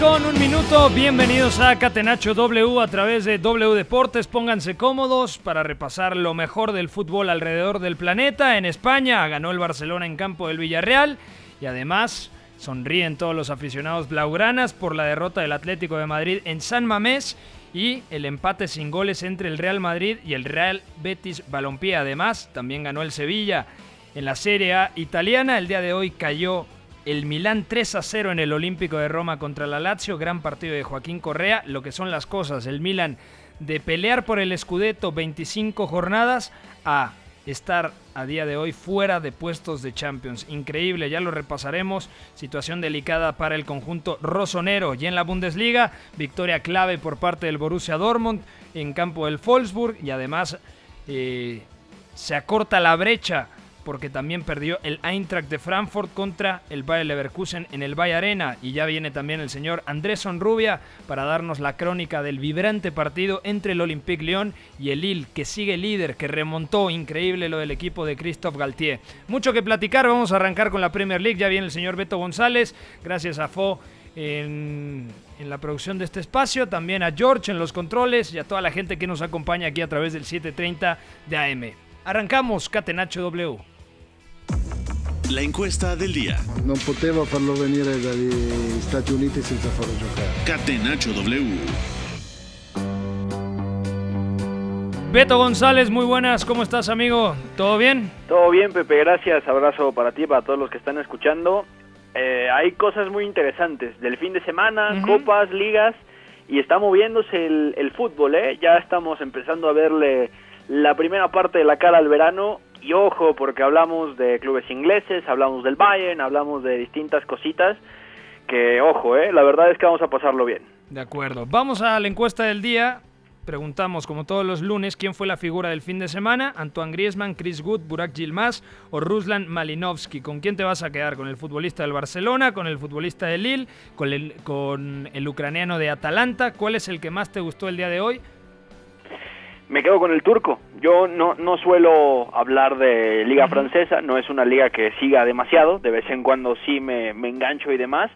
Con un minuto. Bienvenidos a Catenacho W a través de W Deportes. Pónganse cómodos para repasar lo mejor del fútbol alrededor del planeta. En España ganó el Barcelona en campo del Villarreal y además sonríen todos los aficionados blaugranas por la derrota del Atlético de Madrid en San Mamés y el empate sin goles entre el Real Madrid y el Real Betis Balompié. Además, también ganó el Sevilla. En la Serie A italiana, el día de hoy cayó el Milán 3 a 0 en el Olímpico de Roma contra la Lazio, gran partido de Joaquín Correa, lo que son las cosas, el Milán de pelear por el Scudetto 25 jornadas a estar a día de hoy fuera de puestos de Champions. Increíble, ya lo repasaremos. Situación delicada para el conjunto rosonero. Y en la Bundesliga, victoria clave por parte del Borussia Dortmund en campo del Wolfsburg y además eh, se acorta la brecha porque también perdió el Eintracht de Frankfurt contra el Bayer Leverkusen en el Bayer Arena. Y ya viene también el señor Andrés Sonrubia para darnos la crónica del vibrante partido entre el Olympique Lyon y el Lille, que sigue líder, que remontó increíble lo del equipo de Christophe Galtier. Mucho que platicar, vamos a arrancar con la Premier League. Ya viene el señor Beto González, gracias a Fo. En, en la producción de este espacio, también a George en los controles y a toda la gente que nos acompaña aquí a través del 730 de AM. Arrancamos Catenacho W. La encuesta del día. Non potevo farlo venire dagli Stati Uniti senza farlo giocare. Catenacho W. Beto González, muy buenas, ¿cómo estás amigo? ¿Todo bien? Todo bien, Pepe, gracias. Abrazo para ti, para todos los que están escuchando. Eh, hay cosas muy interesantes del fin de semana, copas, ligas, y está moviéndose el, el fútbol, ¿eh? Ya estamos empezando a verle la primera parte de la cara al verano. Y ojo, porque hablamos de clubes ingleses, hablamos del Bayern, hablamos de distintas cositas. Que ojo, ¿eh? La verdad es que vamos a pasarlo bien. De acuerdo. Vamos a la encuesta del día. Preguntamos, como todos los lunes, quién fue la figura del fin de semana. Antoine Griezmann, Chris Wood, Burak Yilmaz o Ruslan Malinovsky. ¿Con quién te vas a quedar? ¿Con el futbolista del Barcelona? ¿Con el futbolista del Lille? ¿Con el, con el ucraniano de Atalanta? ¿Cuál es el que más te gustó el día de hoy? Me quedo con el turco. Yo no, no suelo hablar de liga francesa, no es una liga que siga demasiado, de vez en cuando sí me, me engancho y demás,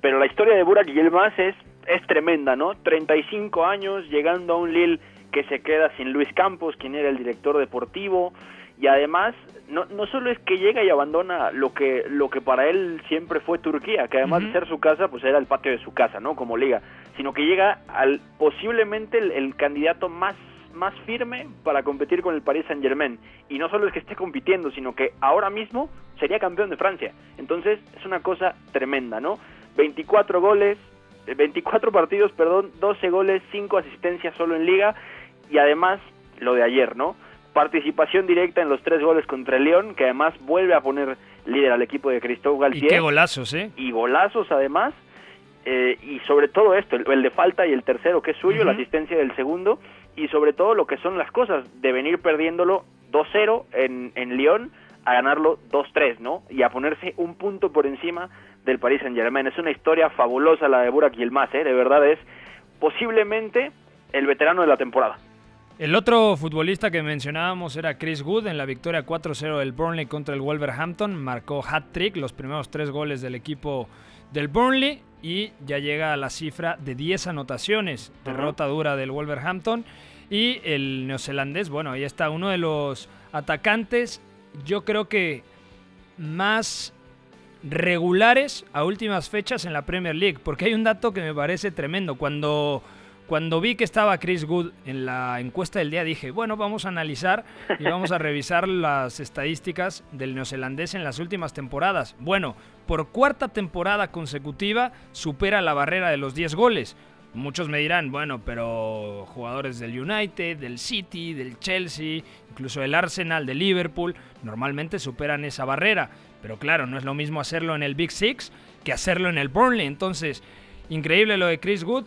pero la historia de Burak Yilmaz es, es tremenda, ¿no? 35 años llegando a un Lille que se queda sin Luis Campos, quien era el director deportivo, y además no, no solo es que llega y abandona lo que, lo que para él siempre fue Turquía, que además de ser su casa, pues era el patio de su casa, ¿no? Como liga, sino que llega al posiblemente el, el candidato más más firme para competir con el Paris Saint Germain. Y no solo es que esté compitiendo, sino que ahora mismo sería campeón de Francia. Entonces es una cosa tremenda, ¿no? 24 goles, eh, 24 partidos, perdón, 12 goles, 5 asistencias solo en liga y además lo de ayer, ¿no? Participación directa en los tres goles contra el León, que además vuelve a poner líder al equipo de Y Galtier qué golazos, ¿eh? y golazos además eh, y sobre todo esto el, el de falta y el tercero que es suyo la asistencia del segundo y sobre todo lo que son las cosas de venir perdiéndolo 2-0 en, en Lyon a ganarlo 2-3 no y a ponerse un punto por encima del Paris Saint Germain es una historia fabulosa la de Burak Yilmaz ¿eh? de verdad es posiblemente el veterano de la temporada El otro futbolista que mencionábamos era Chris Wood en la victoria 4-0 del Burnley contra el Wolverhampton. Marcó hat-trick, los primeros tres goles del equipo del Burnley y ya llega a la cifra de 10 anotaciones. Derrota dura del Wolverhampton. Y el neozelandés, bueno, ahí está uno de los atacantes, yo creo que más regulares a últimas fechas en la Premier League, porque hay un dato que me parece tremendo. Cuando, cuando vi que estaba Chris Wood en la encuesta del día, dije, bueno, vamos a analizar y vamos a revisar las estadísticas del neozelandés en las últimas temporadas. Bueno, por cuarta temporada consecutiva supera la barrera de los 10 goles. Muchos me dirán, bueno, pero jugadores del United, del City, del Chelsea, incluso del Arsenal, del Liverpool, normalmente superan esa barrera. Pero claro, no es lo mismo hacerlo en el Big Six que hacerlo en el Burnley. Entonces, increíble lo de Chris Wood.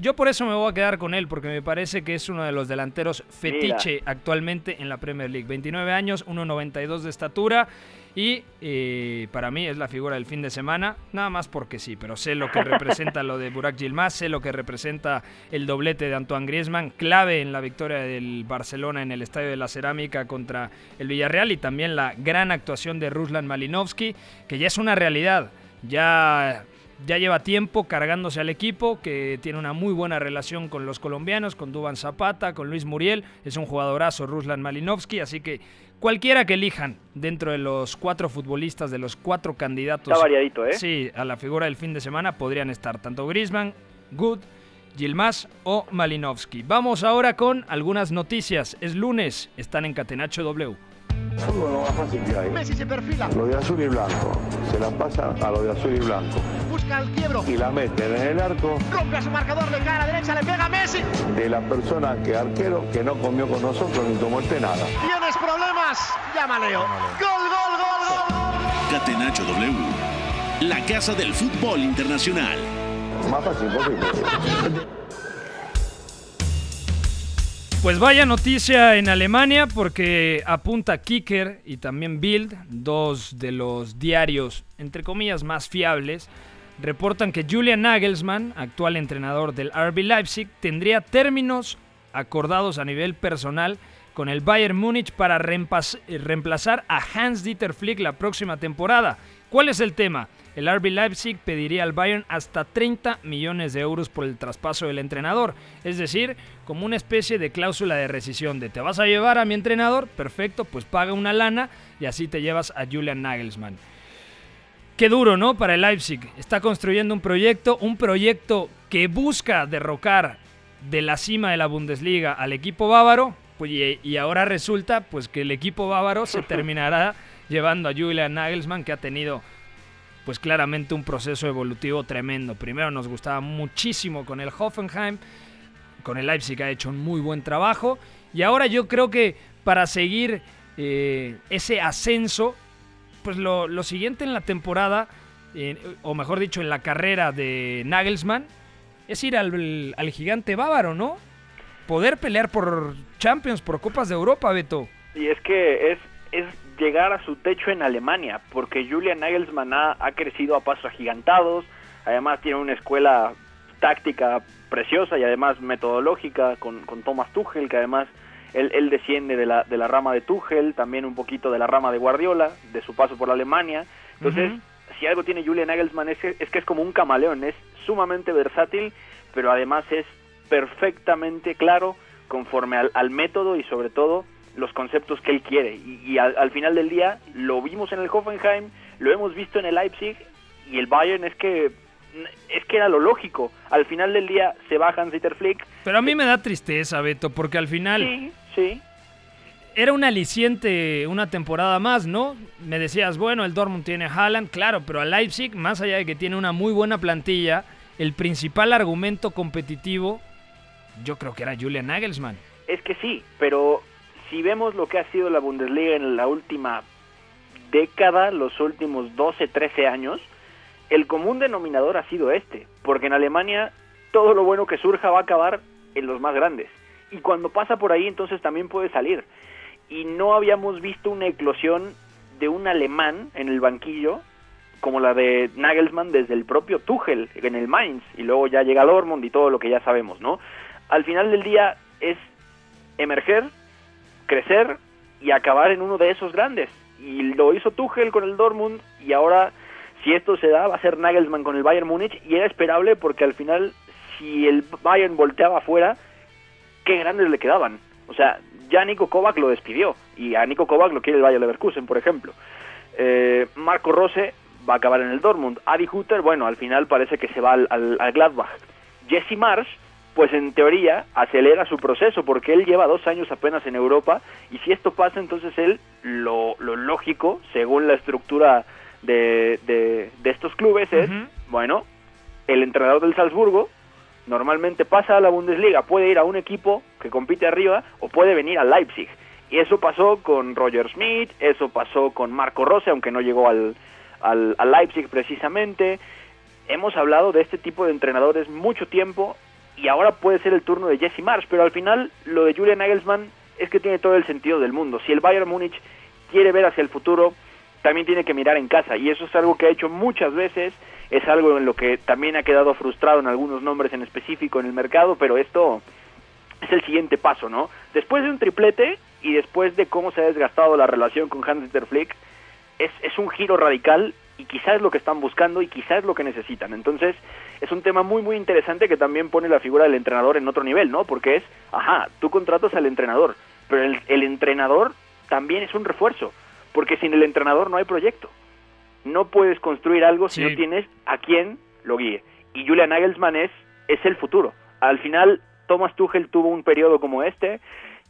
Yo por eso me voy a quedar con él, porque me parece que es uno de los delanteros fetiche actualmente en la Premier League. 29 años, 1,92 de estatura y eh, para mí es la figura del fin de semana, nada más porque sí, pero sé lo que representa lo de Burak Yilmaz, sé lo que representa el doblete de Antoine Griezmann, clave en la victoria del Barcelona en el Estadio de la Cerámica contra el Villarreal y también la gran actuación de Ruslan Malinovsky, que ya es una realidad, ya ya lleva tiempo cargándose al equipo, que tiene una muy buena relación con los colombianos, con Duban Zapata, con Luis Muriel, es un jugadorazo Ruslan Malinovsky, así que cualquiera que elijan dentro de los cuatro futbolistas, de los cuatro candidatos. Está variadito, ¿eh? Sí, a la figura del fin de semana podrían estar tanto Griezmann, Good, Gilmas o Malinovsky. Vamos ahora con algunas noticias. Es lunes, están en Catenacho W. Fútbol lo más fácil que hay. Messi se perfila. Lo de azul y blanco. Se la pasa a lo de azul y blanco. Busca el quiebro. Y la meten en el arco Rompe a su marcador de cara derecha. Le pega a Messi. de la persona que arquero que no comió con nosotros ni tomó el té nada. ¿Tienes problemas? Llama Leo. Gol, gol, gol, gol, gol. Catenacho W, la casa del fútbol internacional. Más fácil posible. Pues vaya noticia en Alemania porque apunta Kicker y también Bild, dos de los diarios entre comillas más fiables, reportan que Julian Nagelsmann, actual entrenador del RB Leipzig, tendría términos acordados a nivel personal con el Bayern Múnich para eh, reemplazar a Hans-Dieter Flick la próxima temporada. ¿Cuál es el tema? El RB Leipzig pediría al Bayern hasta 30 millones de euros por el traspaso del entrenador, es decir, como una especie de cláusula de rescisión de te vas a llevar a mi entrenador, perfecto, pues paga una lana y así te llevas a Julian Nagelsmann. Qué duro, ¿no? Para el Leipzig. Está construyendo un proyecto, un proyecto que busca derrocar de la cima de la Bundesliga al equipo bávaro, pues, y, y ahora resulta pues que el equipo bávaro se terminará llevando a Julian Nagelsmann que ha tenido pues claramente un proceso evolutivo tremendo. Primero nos gustaba muchísimo con el Hoffenheim, con el Leipzig ha hecho un muy buen trabajo y ahora yo creo que para seguir eh, ese ascenso, pues lo, lo siguiente en la temporada, eh, o mejor dicho en la carrera de Nagelsmann, es ir al, al gigante bávaro, ¿no? Poder pelear por Champions, por Copas de Europa, Beto. Y es que es, es llegar a su techo en Alemania, porque Julian Nagelsmann ha, ha crecido a pasos agigantados, además tiene una escuela táctica preciosa y además metodológica con, con Thomas Tuchel, que además él, él desciende de la, de la rama de Tuchel, también un poquito de la rama de Guardiola, de su paso por Alemania. Entonces, si algo tiene Julian Nagelsmann es que, es que es como un camaleón, es sumamente versátil, pero además es perfectamente claro conforme al, al método y sobre todo los conceptos que él quiere. Y, y al, al final del día lo vimos en el Hoffenheim, lo hemos visto en el Leipzig y el Bayern es que es que era lo lógico. Al final del día se va Hans-Dieter Flick. Pero a mí me da tristeza, Beto, porque al final Sí, sí. era un aliciente una temporada más, ¿no? Me decías, bueno, el Dortmund tiene a Haaland, claro, pero a Leipzig, más allá de que tiene una muy buena plantilla, el principal argumento competitivo, yo creo que era Julian Nagelsmann. Es que sí, pero si vemos lo que ha sido la Bundesliga en la última década, los últimos 12, 13 años, el común denominador ha sido este, porque en Alemania todo lo bueno que surja va a acabar en los más grandes. Y cuando pasa por ahí, entonces también puede salir. Y no habíamos visto una eclosión de un alemán en el banquillo como la de Nagelsmann desde el propio Tuchel en el Mainz y luego ya llega Dortmund y todo lo que ya sabemos, ¿no? Al final del día es emerger, crecer y acabar en uno de esos grandes. Y lo hizo Tuchel con el Dortmund y ahora si esto se da va a ser Nagelsmann con el Bayern Múnich y era esperable porque al final si el Bayern volteaba afuera qué grandes le quedaban. O sea, ya Nico Kovac lo despidió y a Nico Kovac lo quiere el Bayer Leverkusen, por ejemplo. Eh, Marco Rose va a acabar en el Dortmund. Adi Hutter, bueno, al final parece que se va al, al, al Gladbach. Jesse Marsh, pues en teoría acelera su proceso porque él lleva dos años apenas en Europa y si esto pasa entonces él lo, lo lógico según la estructura de, de, de estos clubes es, bueno, el entrenador del Salzburgo normalmente pasa a la Bundesliga, puede ir a un equipo que compite arriba o puede venir a Leipzig. Y eso pasó con Roger Smith, eso pasó con Marco Rose, aunque no llegó al, al, al Leipzig precisamente. Hemos hablado de este tipo de entrenadores mucho tiempo y ahora puede ser el turno de Jesse Marsh, pero al final lo de Julian Nagelsmann es que tiene todo el sentido del mundo. Si el Bayern Múnich quiere ver hacia el futuro, también tiene que mirar en casa y eso es algo que ha hecho muchas veces, es algo en lo que también ha quedado frustrado en algunos nombres en específico en el mercado, pero esto es el siguiente paso, ¿no? Después de un triplete y después de cómo se ha desgastado la relación con Hans-Dieter Flick, es, es un giro radical y quizás es lo que están buscando y quizás es lo que necesitan. Entonces, es un tema muy, muy interesante que también pone la figura del entrenador en otro nivel, ¿no? Porque es, ajá, tú contratas al entrenador, pero el, el entrenador también es un refuerzo, porque sin el entrenador no hay proyecto. No puedes construir algo si no tienes a quien lo guíe. Y Julian Nagelsmann es, es el futuro. Al final, Thomas Tuchel tuvo un periodo como este,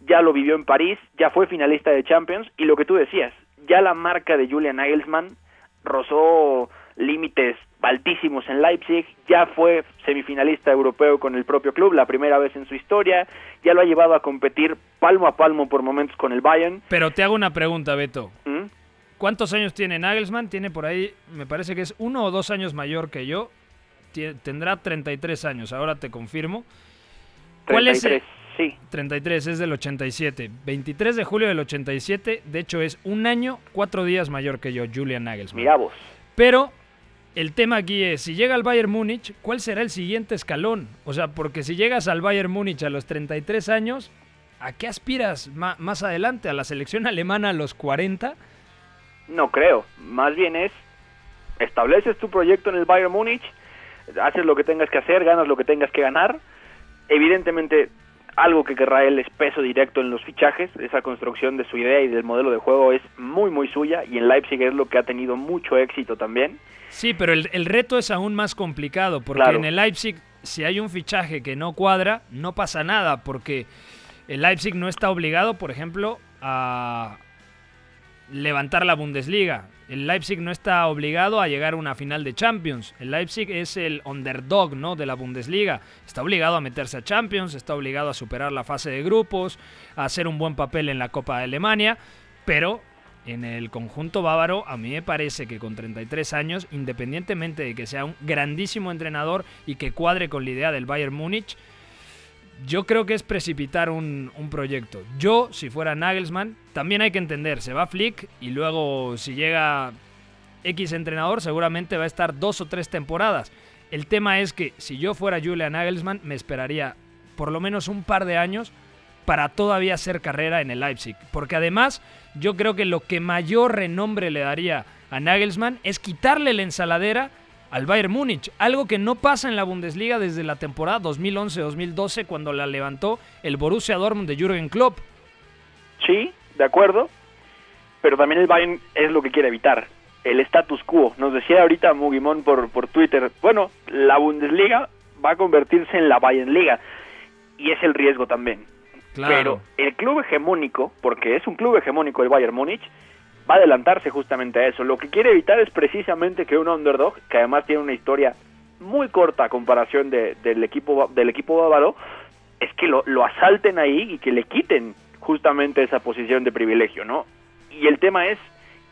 ya lo vivió en París, ya fue finalista de Champions, y lo que tú decías, ya la marca de Julian Nagelsmann rozó límites altísimos en Leipzig, ya fue semifinalista europeo con el propio club, la primera vez en su historia, ya lo ha llevado a competir palmo a palmo por momentos con el Bayern. Pero te hago una pregunta, Beto. ¿Mm? ¿Cuántos años tiene Nagelsmann? Tiene por ahí, me parece que es uno o dos años mayor que yo. Tendrá 33 años, ahora te confirmo. ¿Cuál es el- 33, sí. 33, es del 87. 23 de julio del 87, de hecho es un año, cuatro días mayor que yo, Julian Nagelsmann. Mira vos. Pero el tema aquí es, si llega al Bayern Múnich, ¿cuál será el siguiente escalón? O sea, porque si llegas al Bayern Múnich a los 33 años, ¿a qué aspiras más adelante? ¿A la selección alemana a los 40? No creo. Más bien es, estableces tu proyecto en el Bayern Múnich, haces lo que tengas que hacer, ganas lo que tengas que ganar. Evidentemente, algo que querrá él es peso directo en los fichajes. Esa construcción de su idea y del modelo de juego es muy, muy suya. Y en Leipzig es lo que ha tenido mucho éxito también. Sí, pero el, el reto es aún más complicado, porque Claro. en el Leipzig, si hay un fichaje que no cuadra, no pasa nada, porque el Leipzig no está obligado, por ejemplo, a levantar la Bundesliga. El Leipzig no está obligado a llegar a una final de Champions. El Leipzig es el underdog ¿no? de la Bundesliga. Está obligado a meterse a Champions, está obligado a superar la fase de grupos, a hacer un buen papel en la Copa de Alemania, pero en el conjunto bávaro, a mí me parece que con 33 años, independientemente de que sea un grandísimo entrenador y que cuadre con la idea del Bayern Múnich, yo creo que es precipitar un, proyecto. Yo, si fuera Nagelsmann, también hay que entender, se va Flick y luego si llega X entrenador, seguramente va a estar dos o tres temporadas. El tema es que si yo fuera Julian Nagelsmann, me esperaría por lo menos un par de años para todavía hacer carrera en el Leipzig. Porque además, yo creo que lo que mayor renombre le daría a Nagelsmann es quitarle la ensaladera al Bayern Múnich, algo que no pasa en la Bundesliga desde la temporada 2011-2012 cuando la levantó el Borussia Dortmund de Jürgen Klopp. Sí, de acuerdo. Pero también el Bayern es lo que quiere evitar. El status quo. Nos decía ahorita Mugimón por, por Twitter, bueno, la Bundesliga va a convertirse en la Bayern Liga. Y es el riesgo también. Pero el club hegemónico, porque es un club hegemónico el Bayern Múnich, va a adelantarse justamente a eso. Lo que quiere evitar es precisamente que un underdog, que además tiene una historia muy corta a comparación de- del equipo del equipo bávaro, es que lo, lo asalten ahí y que le quiten justamente esa posición de privilegio, ¿no? Y el tema es,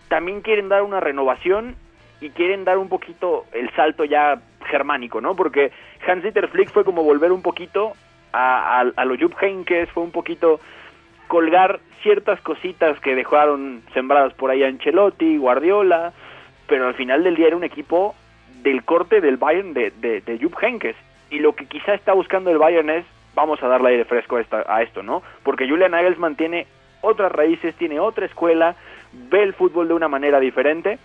también quieren dar una renovación y quieren dar un poquito el salto ya germánico, ¿no? Porque Hans-Dieter Flick fue como volver un poquito a, a, a lo Jupp Heynckes, fue un poquito colgar ciertas cositas que dejaron sembradas por ahí Ancelotti, Guardiola, pero al final del día era un equipo del corte del Bayern de, de, de Jupp Heynckes. Y lo que quizá está buscando el Bayern es, vamos a darle aire fresco a, esta- a esto, ¿no? Porque Julian Nagelsmann tiene otras raíces, tiene otra escuela, ve el fútbol de una manera diferente,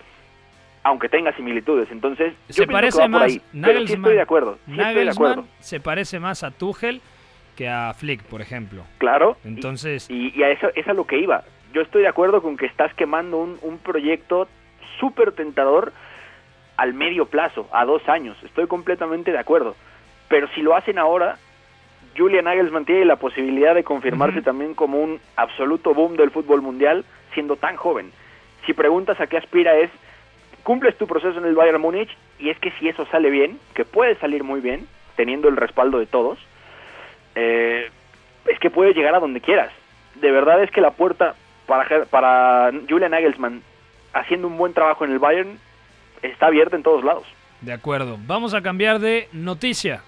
aunque tenga similitudes. Entonces, yo se que parece por más ahí, pero sí Nagelsmann, estoy de acuerdo. sí estoy de acuerdo. se parece más a Tuchel que a Flick, por ejemplo. Claro. Entonces... Y, y a eso es a lo que iba. Yo estoy de acuerdo con que estás quemando un, un proyecto súper tentador al medio plazo, a dos años. Estoy completamente de acuerdo. Pero si lo hacen ahora, Julian Nagelsmann tiene la posibilidad de confirmarse también como un absoluto boom del fútbol mundial siendo tan joven. Si preguntas a qué aspira es, cumples tu proceso en el Bayern Múnich y es que si eso sale bien, que puede salir muy bien, teniendo el respaldo de todos, eh, es que puede llegar a donde quieras. De verdad es que la puerta para, para Julian Nagelsmann haciendo un buen trabajo en el Bayern está abierta en todos lados. De acuerdo. Vamos a cambiar de noticia.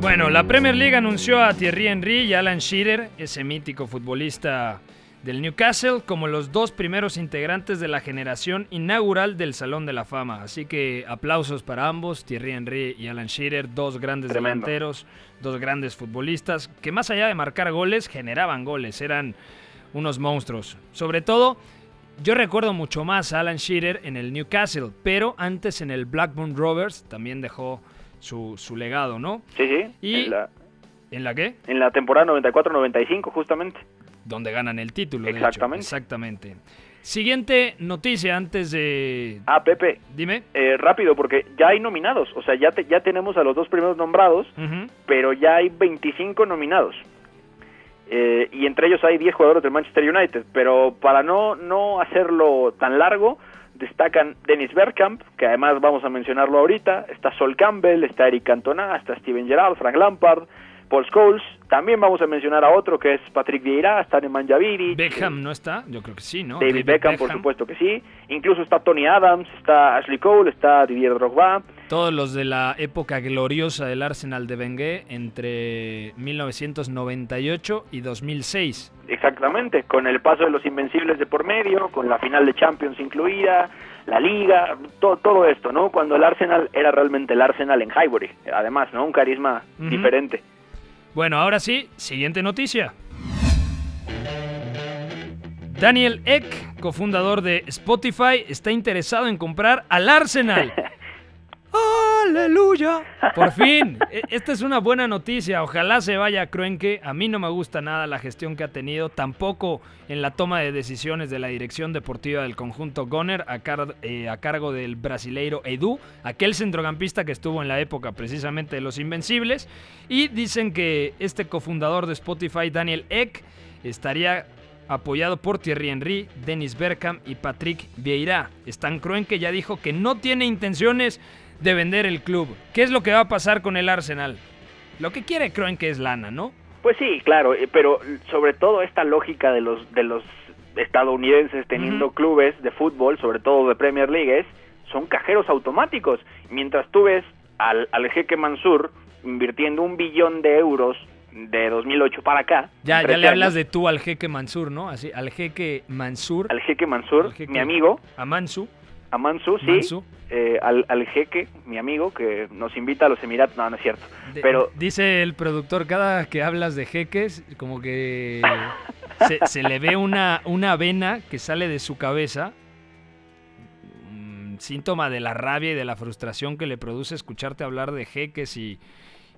Bueno, la Premier League anunció a Thierry Henry y Alan Shearer, ese mítico futbolista del Newcastle, como los dos primeros integrantes de la generación inaugural del Salón de la Fama. Así que aplausos para ambos, Thierry Henry y Alan Shearer, dos grandes Tremendo. delanteros, dos grandes futbolistas, que más allá de marcar goles, generaban goles, eran unos monstruos. Sobre todo, yo recuerdo mucho más a Alan Shearer en el Newcastle, pero antes en el Blackburn Rovers también dejó su, su legado, ¿no? Sí, sí. Y- En, la, ¿En la qué? en la temporada 94-95 justamente. Donde ganan el título. de hecho. Exactamente. Siguiente noticia antes de... Ah, Pepe, Dime. eh, rápido, porque ya hay nominados. O sea, ya, te- ya tenemos a los dos primeros nombrados, pero ya hay 25 nominados. Eh, y entre ellos hay 10 jugadores del Manchester United. Pero para no, no hacerlo tan largo, destacan Dennis Bergkamp, que además vamos a mencionarlo ahorita. Está Sol Campbell, está Eric Cantona, está Steven Gerrard, Frank Lampard, Paul Scholes. También vamos a mencionar a otro que es Patrick Vieira, está Nemanja Vidic. Beckham no está, yo creo que sí, ¿no? David, Beckham, por supuesto que sí. Incluso está Tony Adams, está Ashley Cole, está Didier Drogba. Todos los de la época gloriosa del Arsenal de Wenger entre 1998 y 2006. Exactamente, con el paso de los Invencibles de por medio, con la final de Champions incluida, la Liga, to- todo esto, ¿no? Cuando el Arsenal era realmente el Arsenal en Highbury, además, ¿no? Un carisma Ujú. diferente. Bueno, ahora sí, siguiente noticia. Daniel Eck, cofundador de Spotify, está interesado en comprar al Arsenal. ¡Aleluya! Por fin, e- esta es una buena noticia. Ojalá se vaya a Kroenke. A mí no me gusta nada la gestión que ha tenido, tampoco en la toma de decisiones de la dirección deportiva del conjunto Goner a, eh, cargo del brasileiro Edu, aquel centrocampista que estuvo en la época precisamente de los Invencibles. Y dicen que este cofundador de Spotify, Daniel Eck, estaría apoyado por Thierry Henry, Dennis Bergkamp y Patrick Vieira. Stan Kroenke ya dijo que no tiene intenciones de vender el club. ¿Qué es lo que va a pasar con el Arsenal? Lo que quiere Kroenke es lana, ¿no? Pues sí, claro, eh, pero sobre todo esta lógica de los de los estadounidenses teniendo clubes de fútbol, sobre todo de Premier League, es, son cajeros automáticos. Mientras tú ves al, al jeque Mansur invirtiendo un billón de euros de 2008 para acá. Ya, ya 13 le hablas de tú al jeque Mansur, ¿no? Así, al jeque Mansur. Al jeque Mansur, al jeque- mi amigo, A Mansu. A Mansu, sí, Mansu. eh, al, al jeque, mi amigo, que nos invita a los Emiratos, no, no es cierto, De- pero Dice el productor, cada que hablas de jeques, como que se, se le ve una, una vena que sale de su cabeza. Un síntoma de la rabia y de la frustración que le produce escucharte hablar de jeques y,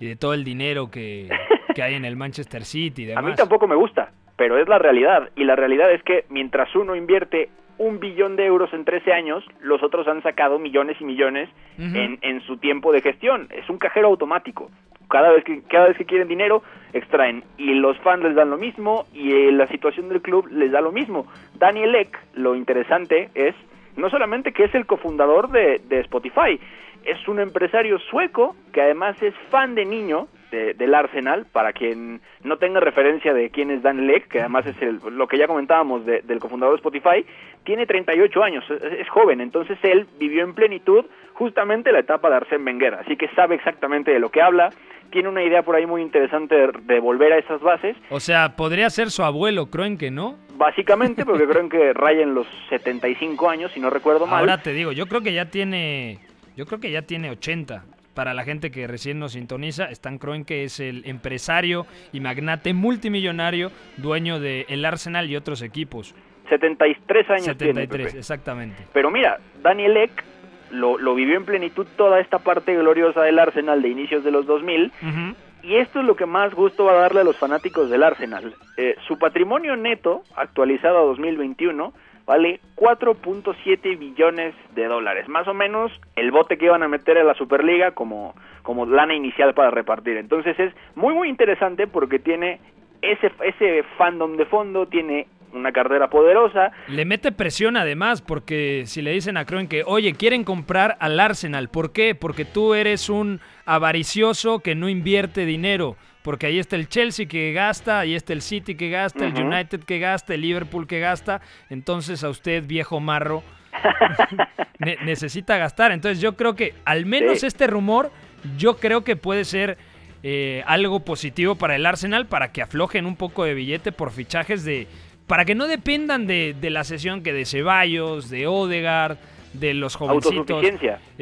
y de todo el dinero que, que hay en el Manchester City y a mí tampoco me gusta, pero es la realidad, y la realidad es que mientras uno invierte un billón de euros en 13 años, los otros han sacado millones y millones en, en su tiempo de gestión. Es un cajero automático. Cada vez que cada vez que quieren dinero extraen y los fans les dan lo mismo y eh, la situación del club les da lo mismo. Daniel Eck, lo interesante es no solamente que es el cofundador de, de Spotify, es un empresario sueco que además es fan de niño de- del Arsenal, para quien no tenga referencia de quién es Dan Leck, que además es el- lo que ya comentábamos de- del cofundador de Spotify, tiene 38 años, es, es joven, entonces él vivió en plenitud justamente la etapa de Arsène Wenger, así que sabe exactamente de lo que habla, tiene una idea por ahí muy interesante de, de volver a esas bases, O sea, podría ser su abuelo, Kroenke, ¿no? básicamente porque creo que raya en los 75 años, si no recuerdo mal. Ahora te digo, yo creo que ya tiene, yo creo que ya tiene 80. Para la gente que recién nos sintoniza, Stan Kroenke es el empresario y magnate multimillonario, dueño de el Arsenal y otros equipos. 73 años tiene, 73, Pepe. exactamente. Pero mira, Daniel Eck lo, lo vivió en plenitud toda esta parte gloriosa del Arsenal de inicios de los 2000 Ujú. y esto es lo que más gusto va a darle a los fanáticos del Arsenal. Eh, su patrimonio neto, actualizado a 2021, vale 4.7 billones de dólares. Más o menos el bote que iban a meter a la Superliga como, como lana inicial para repartir. Entonces es muy, muy interesante porque tiene ese, ese fandom de fondo, tiene una cartera poderosa. Le mete presión además, porque si le dicen a Kroenke, oye, quieren comprar al Arsenal, ¿por qué? Porque tú eres un avaricioso que no invierte dinero. Porque ahí está el Chelsea que gasta, ahí está el City que gasta, el. United que gasta, el Liverpool que gasta. Entonces a usted, viejo marro, ne- necesita gastar. Entonces yo creo que al menos Sí. este rumor, yo creo que puede ser eh, algo positivo para el Arsenal para que aflojen un poco de billete por fichajes de... Para que no dependan de, de la sesión que de Ceballos, de Odegaard, de los jovencitos.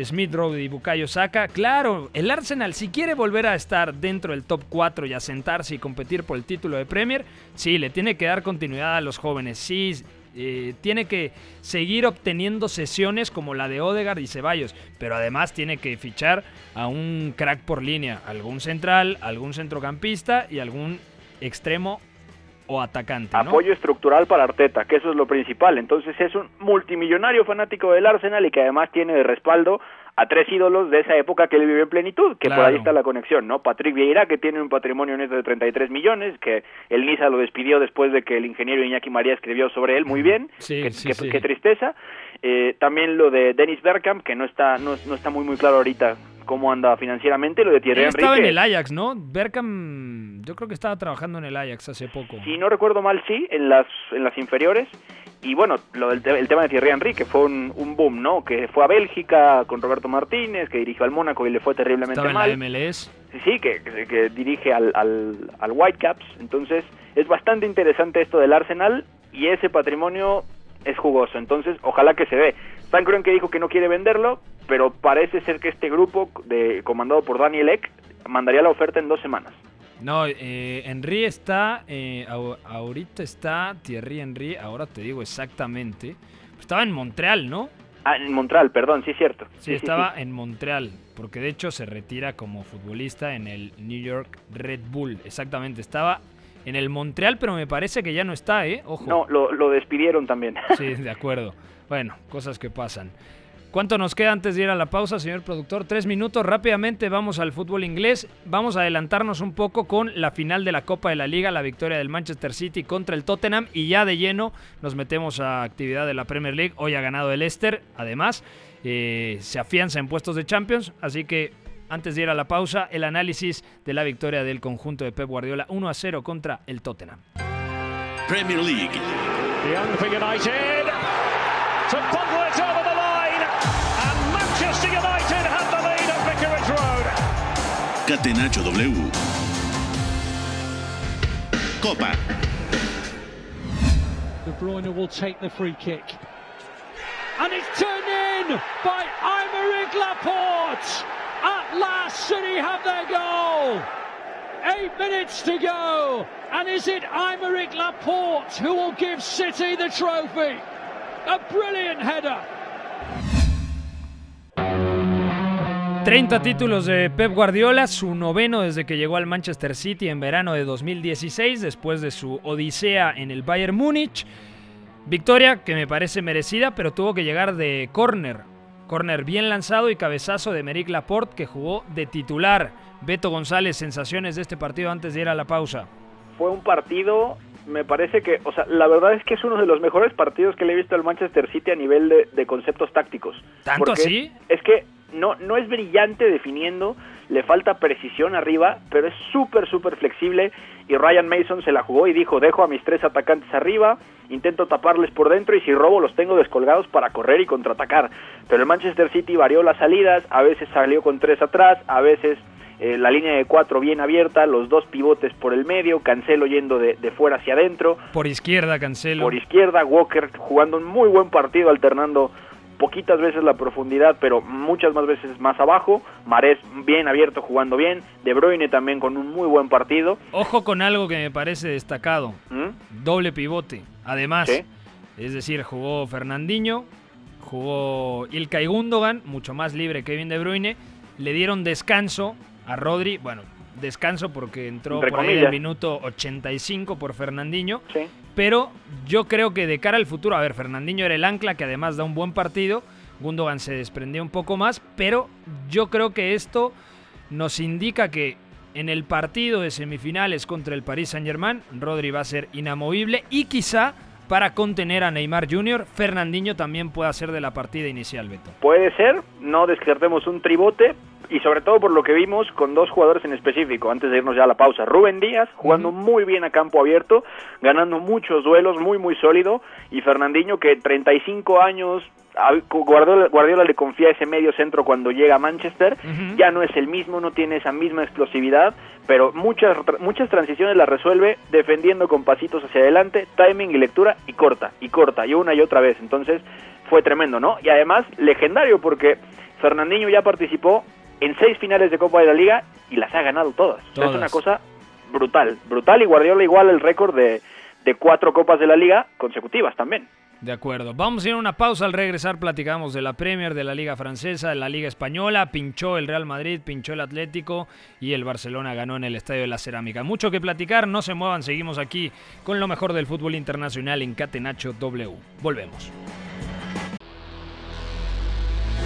Smith Rowe y Bukayo Saka. Claro, el Arsenal, si quiere volver a estar dentro del top 4 y a sentarse y competir por el título de Premier, sí, le tiene que dar continuidad a los jóvenes. Sí, eh, tiene que seguir obteniendo sesiones como la de Odegaard y Ceballos, pero además tiene que fichar a un crack por línea, algún central, algún centrocampista y algún extremo o atacante. ¿no? Apoyo estructural para Arteta, que eso es lo principal. Entonces es un multimillonario fanático del Arsenal y que además tiene de respaldo a tres ídolos de esa época que él vivió en plenitud, que por ahí está la conexión, ¿no? Patrick Vieira, que tiene un patrimonio neto de 33 millones, que el Niza lo despidió después de que el ingeniero Iñaki María escribió sobre él muy bien, Sí, qué, sí, qué- sí. qué tristeza. Eh, también lo de Dennis Bergkamp, que no está, no, no está muy muy claro ahorita cómo anda financieramente, lo de Thierry Él estaba en el Ajax, ¿no? Berkham, yo creo que estaba trabajando en el Ajax hace poco. si no recuerdo mal, sí, en las, en las inferiores. Y bueno, lo del el tema de Thierry Henry, que fue un, un boom, ¿no? Que fue a Bélgica con Roberto Martínez, que dirigió al Mónaco y le fue terriblemente Estaba en mal. la MLS. Sí, sí, que, que- que dirige al, al, al Whitecaps. Entonces, es bastante interesante esto del Arsenal y ese patrimonio es jugoso. Entonces, ojalá que se dé. Stan Kroenke dijo que no quiere venderlo, pero parece ser que este grupo, de, comandado por Daniel Eck, mandaría la oferta en dos semanas. No, eh, Henry está, eh, ahorita está Thierry Henry, ahora te digo exactamente. Estaba en Montreal, ¿no? Ah, en Montreal, perdón, sí es cierto. Sí, estaba en Montreal, porque de hecho se retira como futbolista en el New York Red Bull. Exactamente, estaba en el Montreal, pero me parece que ya no está, ¿eh? Ojo. No, lo, lo despidieron también. Sí, de acuerdo. Bueno, cosas que pasan. ¿Cuánto nos queda antes de ir a la pausa, señor productor? Tres minutos. Rápidamente vamos al fútbol inglés. Vamos a adelantarnos un poco con la final de la Copa de la Liga, la victoria del Manchester City contra el Tottenham. Y ya de lleno nos metemos a actividad de la Premier League. Hoy ha ganado el Leicester. Además, eh, se afianza en puestos de Champions. Así que antes de ir a la pausa, el análisis de la victoria del conjunto de Pep Guardiola 1 a 0 contra el Tottenham. Premier League. Young for United. To bubble it over the line. And Manchester United have the lead at Vicarage Road. Catenacho W. Copa. De Bruyne will take the free kick. And it's turned in by Aymeric Laporte. At last, City have their goal. Eight minutes to go. And is it Aymeric Laporte who will give City the trophy? A brilliant header. 30 títulos de Pep Guardiola, su noveno desde que llegó al Manchester City en verano de 2016, después de su odisea en el Bayern Múnich. Victoria que me parece merecida, pero tuvo que llegar de córner. Córner bien lanzado y cabezazo de Meric Laporte que jugó de titular. Beto González, sensaciones de este partido antes de ir a la pausa. Fue un partido, me parece que, o sea, la verdad es que es uno de los mejores partidos que le he visto al Manchester City a nivel de, de conceptos tácticos. ¿Tanto Porque así? Es que no, no es brillante definiendo, le falta precisión arriba, pero es súper, súper flexible y Ryan Mason se la jugó y dijo, dejo a mis tres atacantes arriba, intento taparles por dentro y si robo los tengo descolgados para correr y contraatacar. Pero el Manchester City varió las salidas, a veces salió con tres atrás, a veces eh, la línea de cuatro bien abierta, los dos pivotes por el medio, Cancelo yendo de, de fuera hacia adentro, Por izquierda, Cancelo. por izquierda, Walker jugando un muy buen partido, alternando poquitas veces la profundidad, pero muchas más veces más abajo. Marés bien abierto, jugando bien. De Bruyne también con un muy buen partido. Ojo con algo que me parece destacado. ¿Mm? Doble pivote. Además, Sí. es decir, jugó Fernandinho, jugó Ilkay Gundogan, mucho más libre que Kevin De Bruyne. Le dieron descanso a Rodri, bueno, descanso porque entró Entre por ahí el minuto 85 por Fernandinho. Sí. Pero yo creo que de cara al futuro, a ver, Fernandinho era el ancla que además da un buen partido. Gundogan se desprendió un poco más, pero yo creo que esto nos indica que en el partido de semifinales contra el Paris Saint-Germain, Rodri va a ser inamovible y quizá para contener a Neymar Jr., Fernandinho también pueda ser de la partida inicial, Beto. Puede ser, no descartemos un tribote y sobre todo por lo que vimos con dos jugadores en específico, antes de irnos ya a la pausa. Rubén Díaz jugando muy bien a campo abierto, ganando muchos duelos, muy muy sólido y Fernandinho que 35 años Guardiola, Guardiola le confía ese medio centro cuando llega a Manchester, ya no es el mismo, no tiene esa misma explosividad, pero muchas muchas transiciones las resuelve defendiendo con pasitos hacia adelante, timing y lectura y corta, y corta, y una y otra vez. Entonces fue tremendo, ¿no? Y además legendario porque Fernandinho ya participó en seis finales de Copa de la Liga y las ha ganado todas. O sea, es una cosa brutal, brutal y Guardiola igual el récord de, de cuatro Copas de la Liga consecutivas también. De acuerdo. Vamos a ir a una pausa. Al regresar platicamos de la Premier, de la Liga Francesa, de la Liga Española. Pinchó el Real Madrid, pinchó el Atlético y el Barcelona ganó en el Estadio de la Cerámica. Mucho que platicar, no se muevan. Seguimos aquí con lo mejor del fútbol internacional en Catenacho W. Volvemos.